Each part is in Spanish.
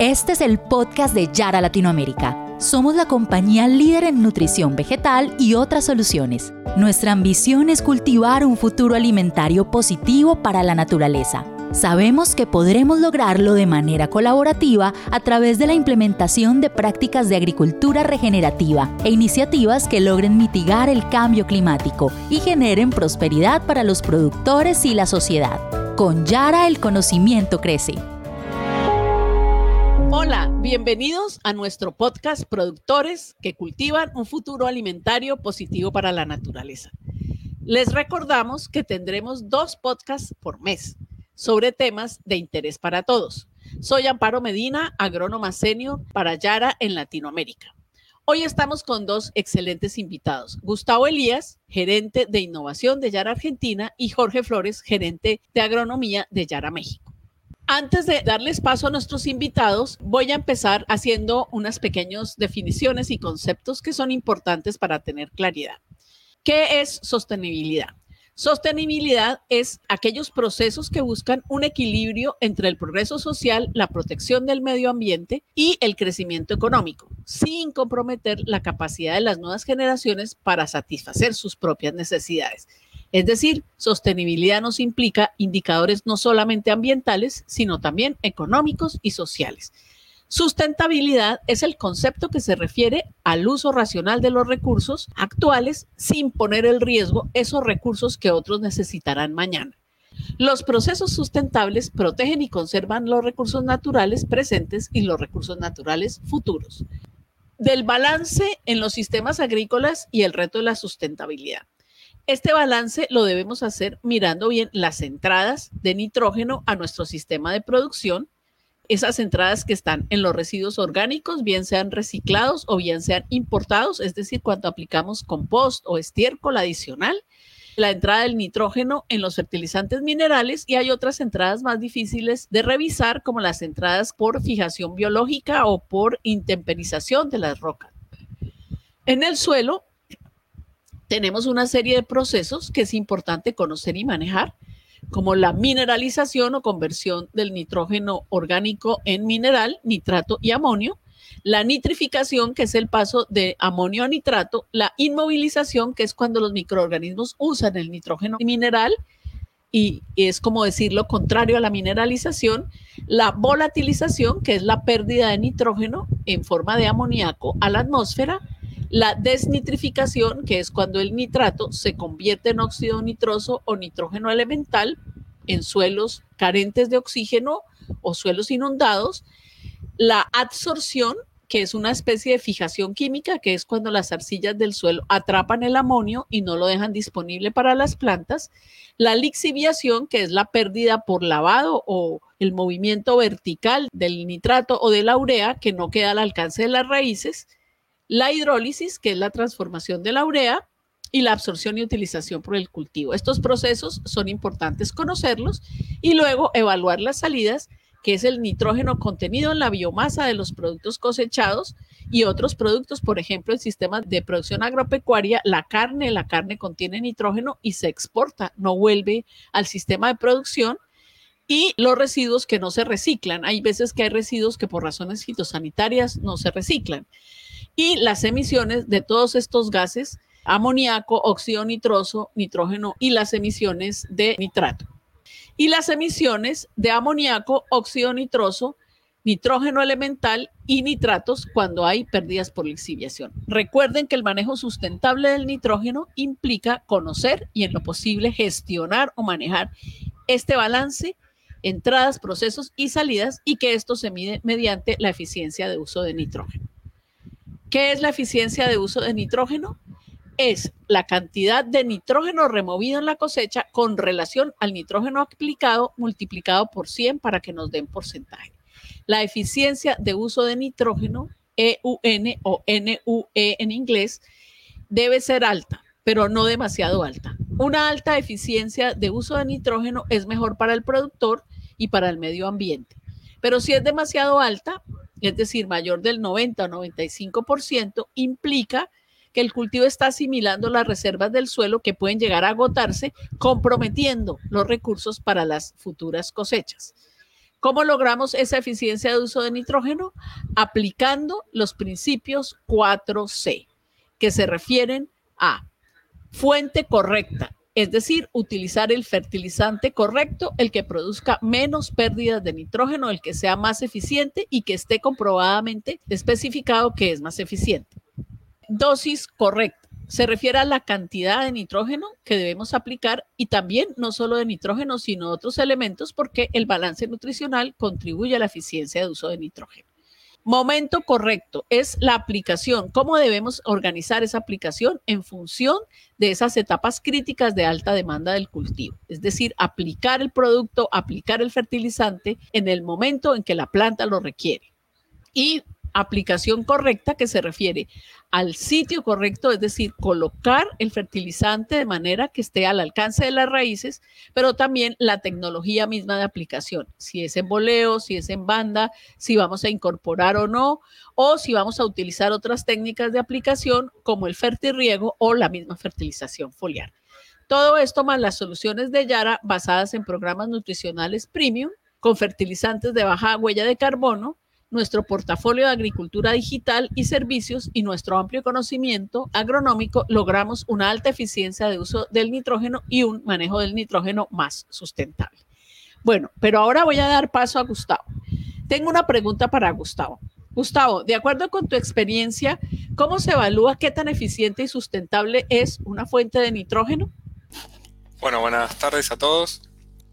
Este es el podcast de Yara Latinoamérica. Somos la compañía líder en nutrición vegetal y otras soluciones. Nuestra ambición es cultivar un futuro alimentario positivo para la naturaleza. Sabemos que podremos lograrlo de manera colaborativa a través de la implementación de prácticas de agricultura regenerativa e iniciativas que logren mitigar el cambio climático y generen prosperidad para los productores y la sociedad. Con Yara el conocimiento crece. Hola, bienvenidos a nuestro podcast Productores que cultivan un futuro alimentario positivo para la naturaleza. Les recordamos que tendremos dos podcasts por mes sobre temas de interés para todos. Soy Amparo Medina, agrónoma senior para Yara en Latinoamérica. Hoy estamos con dos excelentes invitados, Gustavo Elías, gerente de innovación de Yara Argentina, y Jorge Flores, gerente de agronomía de Yara México. Antes de darles paso a nuestros invitados, voy a empezar haciendo unas pequeñas definiciones y conceptos que son importantes para tener claridad. ¿Qué es sostenibilidad? Sostenibilidad es aquellos procesos que buscan un equilibrio entre el progreso social, la protección del medio ambiente y el crecimiento económico, sin comprometer la capacidad de las nuevas generaciones para satisfacer sus propias necesidades. Es decir, sostenibilidad nos implica indicadores no solamente ambientales, sino también económicos y sociales. Sustentabilidad es el concepto que se refiere al uso racional de los recursos actuales sin poner en riesgo esos recursos que otros necesitarán mañana. Los procesos sustentables protegen y conservan los recursos naturales presentes y los recursos naturales futuros. Del balance en los sistemas agrícolas y el reto de la sustentabilidad. Este balance lo debemos hacer mirando bien las entradas de nitrógeno a nuestro sistema de producción, esas entradas que están en los residuos orgánicos, bien sean reciclados o bien sean importados, es decir, cuando aplicamos compost o estiércol adicional, la entrada del nitrógeno en los fertilizantes minerales y hay otras entradas más difíciles de revisar como las entradas por fijación biológica o por intemperización de las rocas. En el suelo tenemos una serie de procesos que es importante conocer y manejar, como la mineralización o conversión del nitrógeno orgánico en mineral, nitrato y amonio, la nitrificación, que es el paso de amonio a nitrato, la inmovilización, que es cuando los microorganismos usan el nitrógeno mineral, y es como decir lo contrario a la mineralización, la volatilización, que es la pérdida de nitrógeno en forma de amoníaco a la atmósfera, la desnitrificación, que es cuando el nitrato se convierte en óxido nitroso o nitrógeno elemental en suelos carentes de oxígeno o suelos inundados. La adsorción, que es una especie de fijación química, que es cuando las arcillas del suelo atrapan el amonio y no lo dejan disponible para las plantas. La lixiviación, que es la pérdida por lavado o el movimiento vertical del nitrato o de la urea que no queda al alcance de las raíces la hidrólisis, que es la transformación de la urea, y la absorción y utilización por el cultivo. Estos procesos son importantes conocerlos y luego evaluar las salidas, que es el nitrógeno contenido en la biomasa de los productos cosechados y otros productos, por ejemplo, el sistema de producción agropecuaria, la carne, la carne contiene nitrógeno y se exporta, no vuelve al sistema de producción y los residuos que no se reciclan. Hay veces que hay residuos que por razones fitosanitarias no se reciclan y las emisiones de todos estos gases, amoníaco, óxido nitroso, nitrógeno y las emisiones de nitrato. Y las emisiones de amoníaco, óxido nitroso, nitrógeno elemental y nitratos cuando hay pérdidas por lixiviación. Recuerden que el manejo sustentable del nitrógeno implica conocer y en lo posible gestionar o manejar este balance, entradas, procesos y salidas y que esto se mide mediante la eficiencia de uso de nitrógeno. ¿Qué es la eficiencia de uso de nitrógeno? Es la cantidad de nitrógeno removido en la cosecha con relación al nitrógeno aplicado multiplicado por 100 para que nos den porcentaje. La eficiencia de uso de nitrógeno, EUN o NUE en inglés, debe ser alta, pero no demasiado alta. Una alta eficiencia de uso de nitrógeno es mejor para el productor y para el medio ambiente. Pero si es demasiado alta, es decir, mayor del 90 o 95%, implica que el cultivo está asimilando las reservas del suelo que pueden llegar a agotarse, comprometiendo los recursos para las futuras cosechas. ¿Cómo logramos esa eficiencia de uso de nitrógeno? Aplicando los principios 4C, que se refieren a fuente correcta, es decir, utilizar el fertilizante correcto, el que produzca menos pérdidas de nitrógeno, el que sea más eficiente y que esté comprobadamente especificado que es más eficiente. Dosis correcta se refiere a la cantidad de nitrógeno que debemos aplicar y también no solo de nitrógeno, sino otros elementos porque el balance nutricional contribuye a la eficiencia de uso de nitrógeno. Momento correcto es la aplicación. ¿Cómo debemos organizar esa aplicación en función de esas etapas críticas de alta demanda del cultivo? Es decir, aplicar el producto, aplicar el fertilizante en el momento en que la planta lo requiere. Y aplicación correcta que se refiere al sitio correcto, es decir, colocar el fertilizante de manera que esté al alcance de las raíces, pero también la tecnología misma de aplicación, si es en boleo, si es en banda, si vamos a incorporar o no, o si vamos a utilizar otras técnicas de aplicación como el fertirriego o la misma fertilización foliar. Todo esto más las soluciones de Yara basadas en programas nutricionales premium con fertilizantes de baja huella de carbono, nuestro portafolio de agricultura digital y servicios y nuestro amplio conocimiento agronómico, logramos una alta eficiencia de uso del nitrógeno y un manejo del nitrógeno más sustentable. Bueno, pero ahora voy a dar paso a Gustavo. Tengo una pregunta para Gustavo. Gustavo, de acuerdo con tu experiencia, ¿cómo se evalúa qué tan eficiente y sustentable es una fuente de nitrógeno? Bueno, buenas tardes a todos.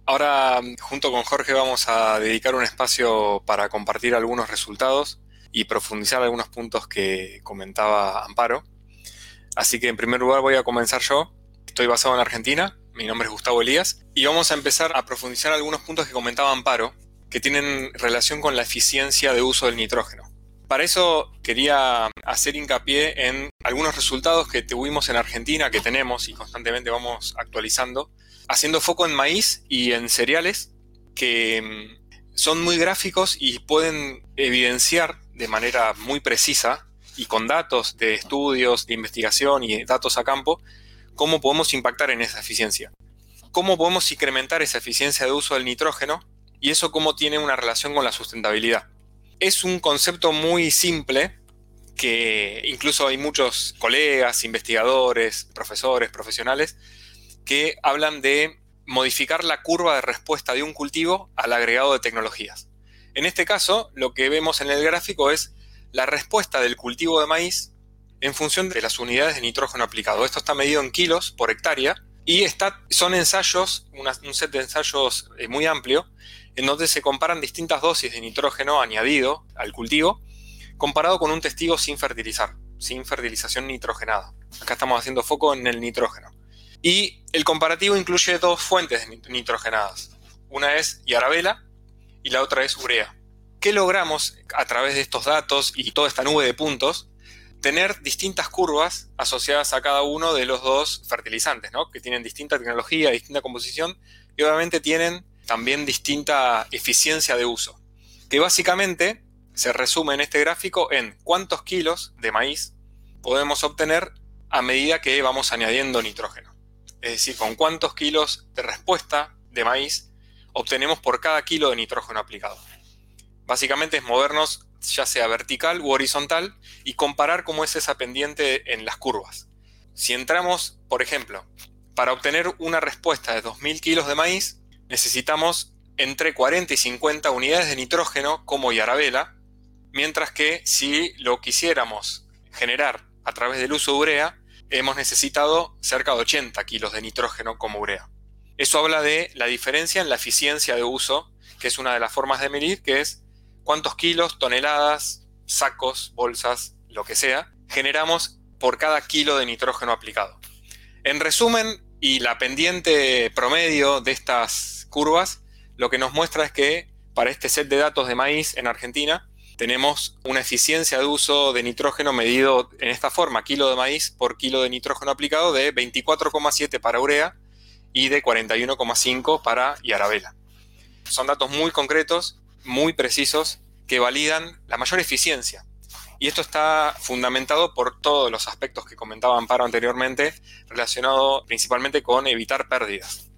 Ahora, junto con Jorge, vamos a dedicar un espacio para compartir algunos resultados y profundizar algunos puntos que comentaba Amparo. Así que en primer lugar voy a comenzar yo. Estoy basado en Argentina, mi nombre es Gustavo Elías, y vamos a empezar a profundizar algunos puntos que comentaba Amparo, que tienen relación con la eficiencia de uso del nitrógeno. Para eso quería hacer hincapié en algunos resultados que tuvimos en Argentina, que tenemos y constantemente vamos actualizando, haciendo foco en maíz y en cereales que mm, son muy gráficos y pueden evidenciar de manera muy precisa y con datos de estudios, de investigación y datos a campo, cómo podemos impactar en esa eficiencia. Cómo podemos incrementar esa eficiencia de uso del nitrógeno y eso cómo tiene una relación con la sustentabilidad. Es un concepto muy simple que incluso hay muchos colegas, investigadores, profesores, profesionales que hablan de modificar la curva de respuesta de un cultivo al agregado de tecnologías. En este caso, lo que vemos en el gráfico es la respuesta del cultivo de maíz en función de las unidades de nitrógeno aplicado. Esto está medido en kilos por hectárea y son ensayos, un set de ensayos eh, muy amplio, en donde se comparan distintas dosis de nitrógeno añadido al cultivo comparado con un testigo sin fertilizar, sin fertilización nitrogenada. Acá estamos haciendo foco en el nitrógeno. Y el comparativo incluye dos fuentes nitrogenadas. Una es Yarabela y la otra es urea. ¿Qué logramos a través de estos datos y toda esta nube de puntos? Tener distintas curvas asociadas a cada uno de los dos fertilizantes, ¿no? que tienen distinta tecnología, distinta composición y obviamente tienen también distinta eficiencia de uso. Que básicamente se resume en este gráfico en cuántos kilos de maíz podemos obtener a medida que vamos añadiendo nitrógeno es decir, con cuántos kilos de respuesta de maíz obtenemos por cada kilo de nitrógeno aplicado. Básicamente es movernos ya sea vertical u horizontal y comparar cómo es esa pendiente en las curvas. Si entramos, por ejemplo, para obtener una respuesta de 2.000 kilos de maíz, necesitamos entre 40 y 50 unidades de nitrógeno como Yarabela, mientras que si lo quisiéramos generar a través del uso de urea, hemos necesitado cerca de 80 kilos de nitrógeno como urea. Eso habla de la diferencia en la eficiencia de uso, que es una de las formas de medir, que es cuántos kilos, toneladas, sacos, bolsas, lo que sea, generamos por cada kilo de nitrógeno aplicado. En resumen, y la pendiente promedio de estas curvas, lo que nos muestra es que para este set de datos de maíz en Argentina, tenemos una eficiencia de uso de nitrógeno medido en esta forma, kilo de maíz por kilo de nitrógeno aplicado, de 24,7 para urea y de 41,5 para yarabela. Son datos muy concretos, muy precisos, que validan la mayor eficiencia. Y esto está fundamentado por todos los aspectos que comentaba Amparo anteriormente, relacionado principalmente con evitar pérdidas.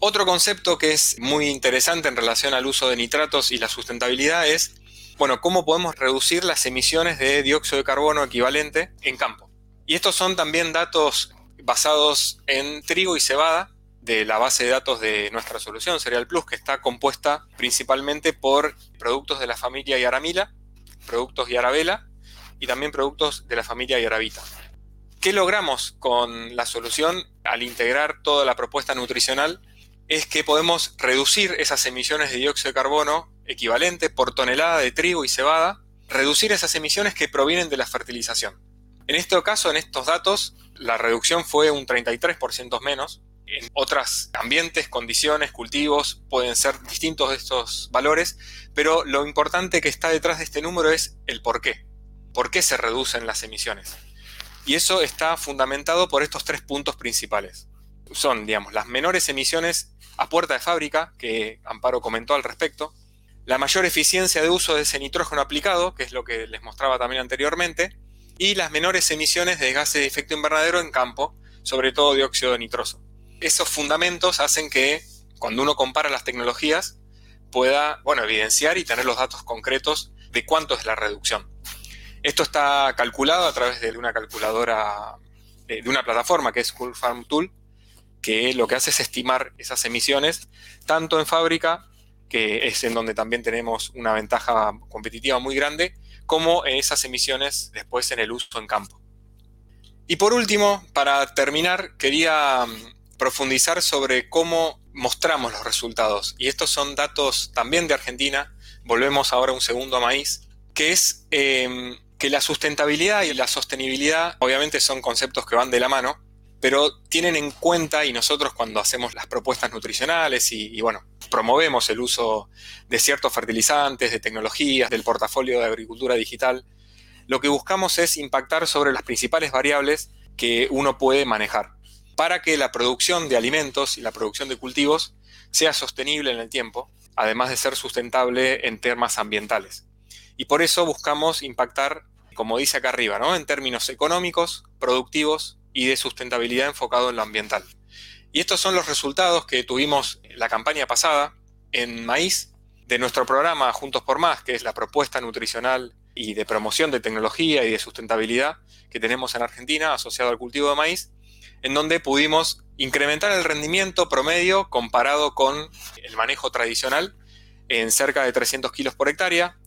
Otro concepto que es muy interesante en relación al uso de nitratos y la sustentabilidad es, bueno, cómo podemos reducir las emisiones de dióxido de carbono equivalente en campo. Y estos son también datos basados en trigo y cebada de la base de datos de nuestra solución Cereal Plus, que está compuesta principalmente por productos de la familia Yaramila, productos Yarabela y también productos de la familia Yaravita. ¿Qué logramos con la solución al integrar toda la propuesta nutricional? es que podemos reducir esas emisiones de dióxido de carbono equivalente por tonelada de trigo y cebada, reducir esas emisiones que provienen de la fertilización. En este caso, en estos datos, la reducción fue un 33% menos. En otros ambientes, condiciones, cultivos, pueden ser distintos estos valores, pero lo importante que está detrás de este número es el por qué. ¿Por qué se reducen las emisiones? Y eso está fundamentado por estos tres puntos principales. Son, digamos, las menores emisiones a puerta de fábrica, que Amparo comentó al respecto, la mayor eficiencia de uso de ese nitrógeno aplicado, que es lo que les mostraba también anteriormente, y las menores emisiones de gases de efecto invernadero en campo, sobre todo dióxido de nitroso. Esos fundamentos hacen que cuando uno compara las tecnologías pueda, bueno, evidenciar y tener los datos concretos de cuánto es la reducción. Esto está calculado a través de una calculadora, de una plataforma que es Cool Farm Tool, que lo que hace es estimar esas emisiones, tanto en fábrica, que es en donde también tenemos una ventaja competitiva muy grande, como en esas emisiones después en el uso en campo. Y por último, para terminar, quería mm, profundizar sobre cómo mostramos los resultados. Y estos son datos también de Argentina. Volvemos ahora un segundo a maíz, que es em, que la sustentabilidad y la sostenibilidad obviamente son conceptos que van de la mano, pero tienen en cuenta, y nosotros cuando hacemos las propuestas nutricionales y, bueno, promovemos el uso de ciertos fertilizantes, de tecnologías, del portafolio de agricultura digital, lo que buscamos es impactar sobre las principales variables que uno puede manejar para que la producción de alimentos y la producción de cultivos sea sostenible en el tiempo, además de ser sustentable en temas ambientales. Y por eso buscamos impactar, como dice acá arriba, ¿no? en términos económicos, productivos y de sustentabilidad enfocado en lo ambiental. Y estos son los resultados que tuvimos la campaña pasada en maíz de nuestro programa Juntos por Más, que es la propuesta nutricional y de promoción de tecnología y de sustentabilidad que tenemos en Argentina asociado al cultivo de maíz, en donde pudimos incrementar el rendimiento promedio comparado con el manejo tradicional en cerca de 300 kilos por hectárea,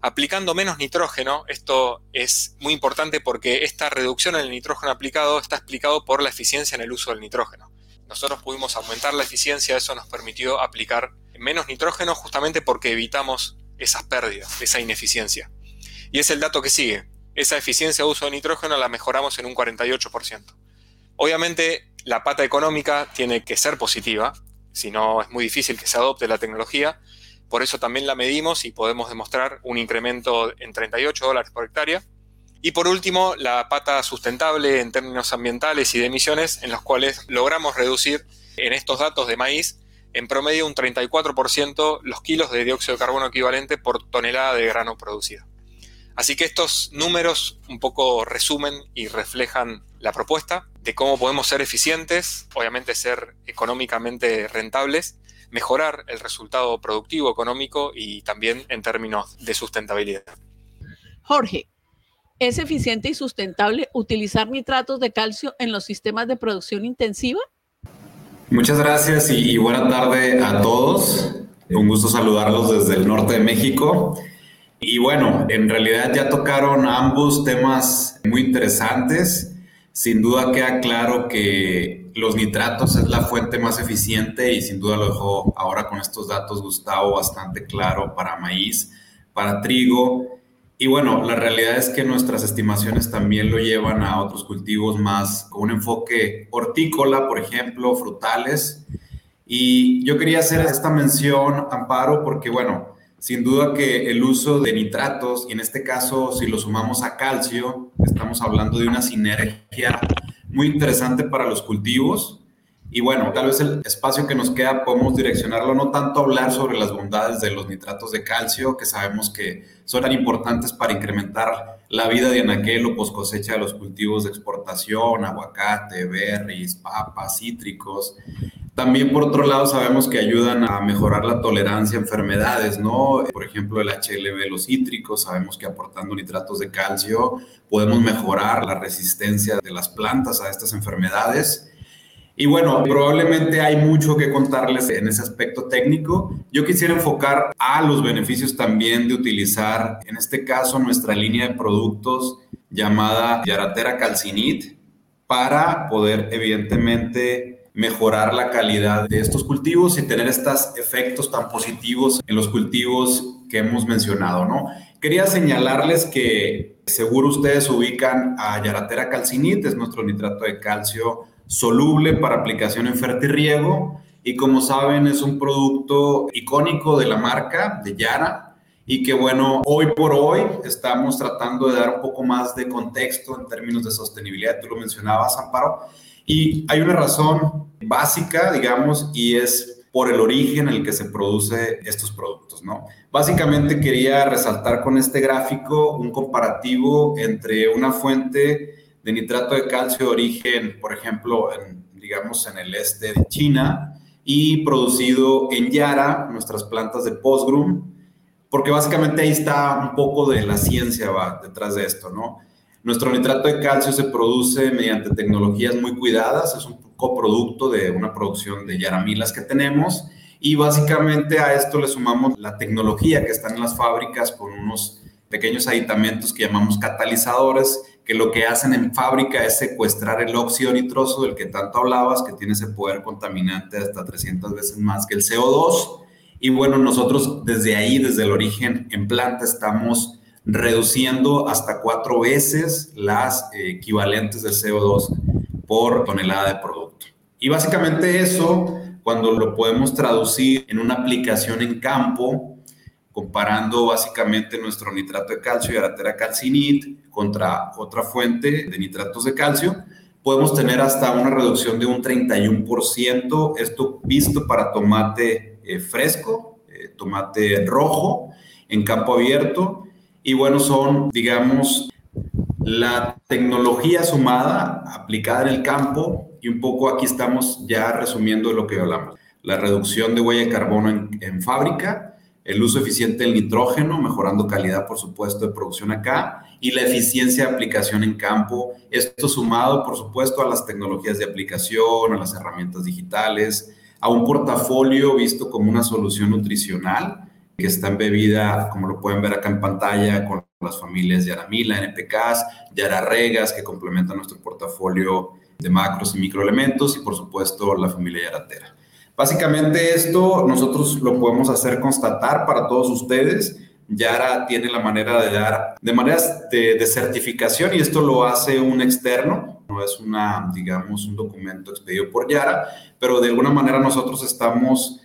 aplicando menos nitrógeno, esto es muy importante porque esta reducción en el nitrógeno aplicado está explicado por la eficiencia en el uso del nitrógeno. Nosotros pudimos aumentar la eficiencia, eso nos permitió aplicar menos nitrógeno justamente porque evitamos esas pérdidas, esa ineficiencia. Y es el dato que sigue. Esa eficiencia de uso de nitrógeno la mejoramos en un 48%. Obviamente la pata económica tiene que ser positiva, si no es muy difícil que se adopte la tecnología, por eso también la medimos y podemos demostrar un incremento en 38 dólares por hectárea. Y por último, la pata sustentable en términos ambientales y de emisiones, en los cuales logramos reducir en estos datos de maíz en promedio un 34% los kilos de dióxido de carbono equivalente por tonelada de grano producido. Así que estos números un poco resumen y reflejan la propuesta de cómo podemos ser eficientes, obviamente ser económicamente rentables mejorar el resultado productivo, económico y también en términos de sustentabilidad. Jorge, ¿es eficiente y sustentable utilizar nitratos de calcio en los sistemas de producción intensiva? Muchas gracias y, buena tarde a todos. Un gusto saludarlos desde el norte de México. Y bueno, en realidad ya tocaron ambos temas muy interesantes. Sin duda queda claro que los nitratos es la fuente más eficiente y sin duda lo dejó ahora con estos datos Gustavo bastante claro para maíz, para trigo. Y bueno, la realidad es que nuestras estimaciones también lo llevan a otros cultivos más con un enfoque hortícola, por ejemplo, frutales. Y yo quería hacer esta mención, Amparo, porque bueno, sin duda que el uso de nitratos, y en este caso si lo sumamos a calcio, estamos hablando de una sinergia muy interesante para los cultivos. Y bueno, tal vez el espacio que nos queda podemos direccionarlo no tanto a hablar sobre las bondades de los nitratos de calcio, que sabemos que son tan importantes para incrementar la vida de anaquel o post cosecha de los cultivos de exportación, aguacate, berries, papas, cítricos. También por otro lado sabemos que ayudan a mejorar la tolerancia a enfermedades, ¿no? Por ejemplo, el HLB, los cítricos, sabemos que aportando nitratos de calcio podemos mejorar la resistencia de las plantas a estas enfermedades. Y bueno, probablemente hay mucho que contarles en ese aspecto técnico. Yo quisiera enfocar a los beneficios también de utilizar, en este caso, nuestra línea de productos llamada Yaratera Calcinit para poder, evidentemente, mejorar la calidad de estos cultivos y tener estos efectos tan positivos en los cultivos que hemos mencionado, ¿no? Quería señalarles que seguro ustedes ubican a Yaratera calcinit, es nuestro nitrato de calcio soluble para aplicación en fertirriego y como saben es un producto icónico de la marca de Yara. Y que bueno, hoy por hoy estamos tratando de dar un poco más de contexto en términos de sostenibilidad, tú lo mencionabas, Amparo, y hay una razón básica, digamos, y es por el origen en el que se produce estos productos, ¿no? Básicamente quería resaltar con este gráfico un comparativo entre una fuente de nitrato de calcio de origen, por ejemplo, digamos en el este de China y producido en Yara, nuestras plantas de Postgrum, porque básicamente ahí está un poco de la ciencia detrás de esto, ¿no? Nuestro nitrato de calcio se produce mediante tecnologías muy cuidadas, es un coproducto de una producción de yaramilas que tenemos y básicamente a esto le sumamos la tecnología que está en las fábricas con unos pequeños aditamentos que llamamos catalizadores, que lo que hacen en fábrica es secuestrar el óxido nitroso del que tanto hablabas, que tiene ese poder contaminante hasta 300 veces más que el CO2. Y bueno, nosotros desde ahí, desde el origen en planta, estamos reduciendo hasta cuatro veces las eh, equivalentes de CO2 por tonelada de producto. Y básicamente eso, cuando lo podemos traducir en una aplicación en campo, comparando básicamente nuestro nitrato de calcio y aratera calcinit contra otra fuente de nitratos de calcio, podemos tener hasta una reducción de un 31%, esto visto para tomate eh, fresco, eh, tomate rojo en campo abierto, y bueno, son, digamos, la tecnología sumada, aplicada en el campo, y un poco aquí estamos ya resumiendo lo que hablamos. La reducción de huella de carbono en, en fábrica, el uso eficiente del nitrógeno, mejorando calidad, por supuesto, de producción acá, y la eficiencia de aplicación en campo. Esto sumado, por supuesto, a las tecnologías de aplicación, a las herramientas digitales, a un portafolio visto como una solución nutricional que está embebida, como lo pueden ver acá en pantalla, con las familias Yaramila, NPKs, Yararregas, que complementan nuestro portafolio de macros y microelementos, y por supuesto la familia Yaratera. Básicamente esto nosotros lo podemos hacer constatar para todos ustedes. Yara tiene la manera de dar, de maneras de, certificación, y esto lo hace un externo, no es una, digamos, un documento expedido por Yara, pero de alguna manera nosotros estamos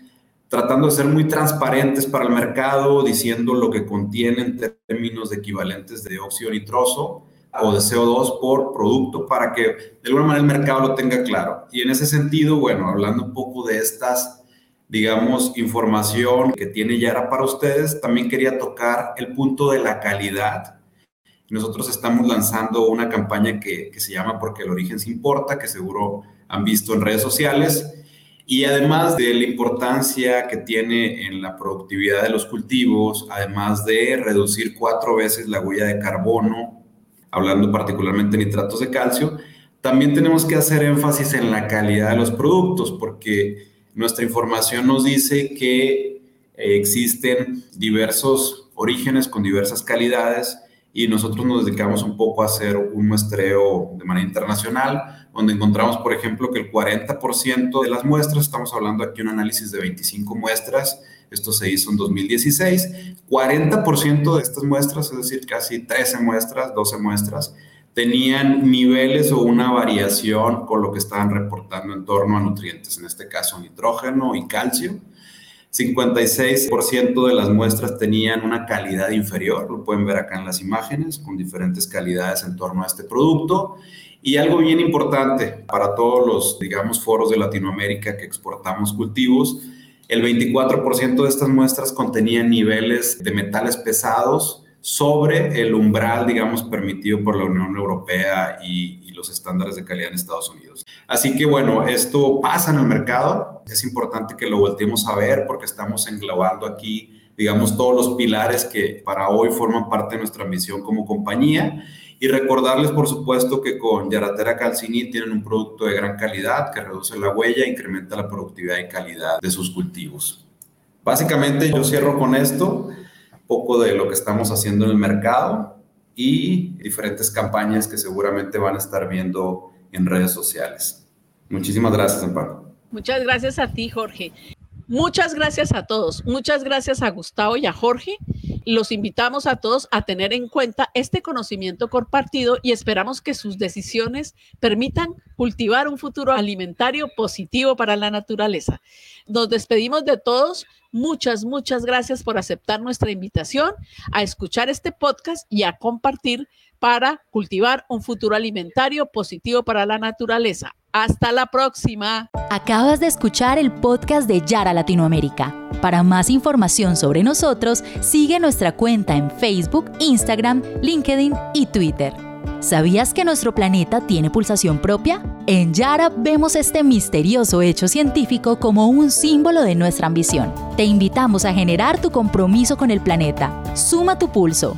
tratando de ser muy transparentes para el mercado, diciendo lo que contiene en términos de equivalentes de óxido nitroso o de CO2 por producto para que de alguna manera el mercado lo tenga claro. Y en ese sentido, bueno, hablando un poco de estas, digamos, información que tiene Yara para ustedes, también quería tocar el punto de la calidad. Nosotros estamos lanzando una campaña que, que se llama Porque el origen se importa, que seguro han visto en redes sociales y además de la importancia que tiene en la productividad de los cultivos, además de reducir cuatro veces la huella de carbono, hablando particularmente de nitratos de calcio, también tenemos que hacer énfasis en la calidad de los productos, porque nuestra información nos dice que existen diversos orígenes con diversas calidades y nosotros nos dedicamos un poco a hacer un muestreo de manera internacional, donde encontramos, por ejemplo, que el 40% de las muestras, estamos hablando aquí de un análisis de 25 muestras, esto se hizo en 2016, 40% de estas muestras, es decir, casi 13 muestras, 12 muestras, tenían niveles o una variación con lo que estaban reportando en torno a nutrientes, en este caso nitrógeno y calcio. 56% de las muestras tenían una calidad inferior, lo pueden ver acá en las imágenes, con diferentes calidades en torno a este producto. Y algo bien importante para todos los, digamos, foros de Latinoamérica que exportamos cultivos, el 24% de estas muestras contenían niveles de metales pesados sobre el umbral, digamos, permitido por la Unión Europea y, los estándares de calidad en Estados Unidos. Así que bueno, esto pasa en el mercado, es importante que lo volteemos a ver porque estamos englobando aquí, digamos, todos los pilares que para hoy forman parte de nuestra misión como compañía. Y recordarles, por supuesto, que con Yaratera Calcini tienen un producto de gran calidad que reduce la huella incrementa la productividad y calidad de sus cultivos. Básicamente yo cierro con esto poco de lo que estamos haciendo en el mercado y diferentes campañas que seguramente van a estar viendo en redes sociales. Muchísimas gracias, Amparo. Muchas gracias a ti, Jorge. Muchas gracias a todos. Muchas gracias a Gustavo y a Jorge. Los invitamos a todos a tener en cuenta este conocimiento compartido y esperamos que sus decisiones permitan cultivar un futuro alimentario positivo para la naturaleza. Nos despedimos de todos. Muchas, muchas gracias por aceptar nuestra invitación a escuchar este podcast y a compartir para cultivar un futuro alimentario positivo para la naturaleza. Hasta la próxima. Acabas de escuchar el podcast de Yara Latinoamérica. Para más información sobre nosotros, sigue nuestra cuenta en Facebook, Instagram, LinkedIn y Twitter. ¿Sabías que nuestro planeta tiene pulsación propia? En Yara vemos este misterioso hecho científico como un símbolo de nuestra ambición. Te invitamos a generar tu compromiso con el planeta. Suma tu pulso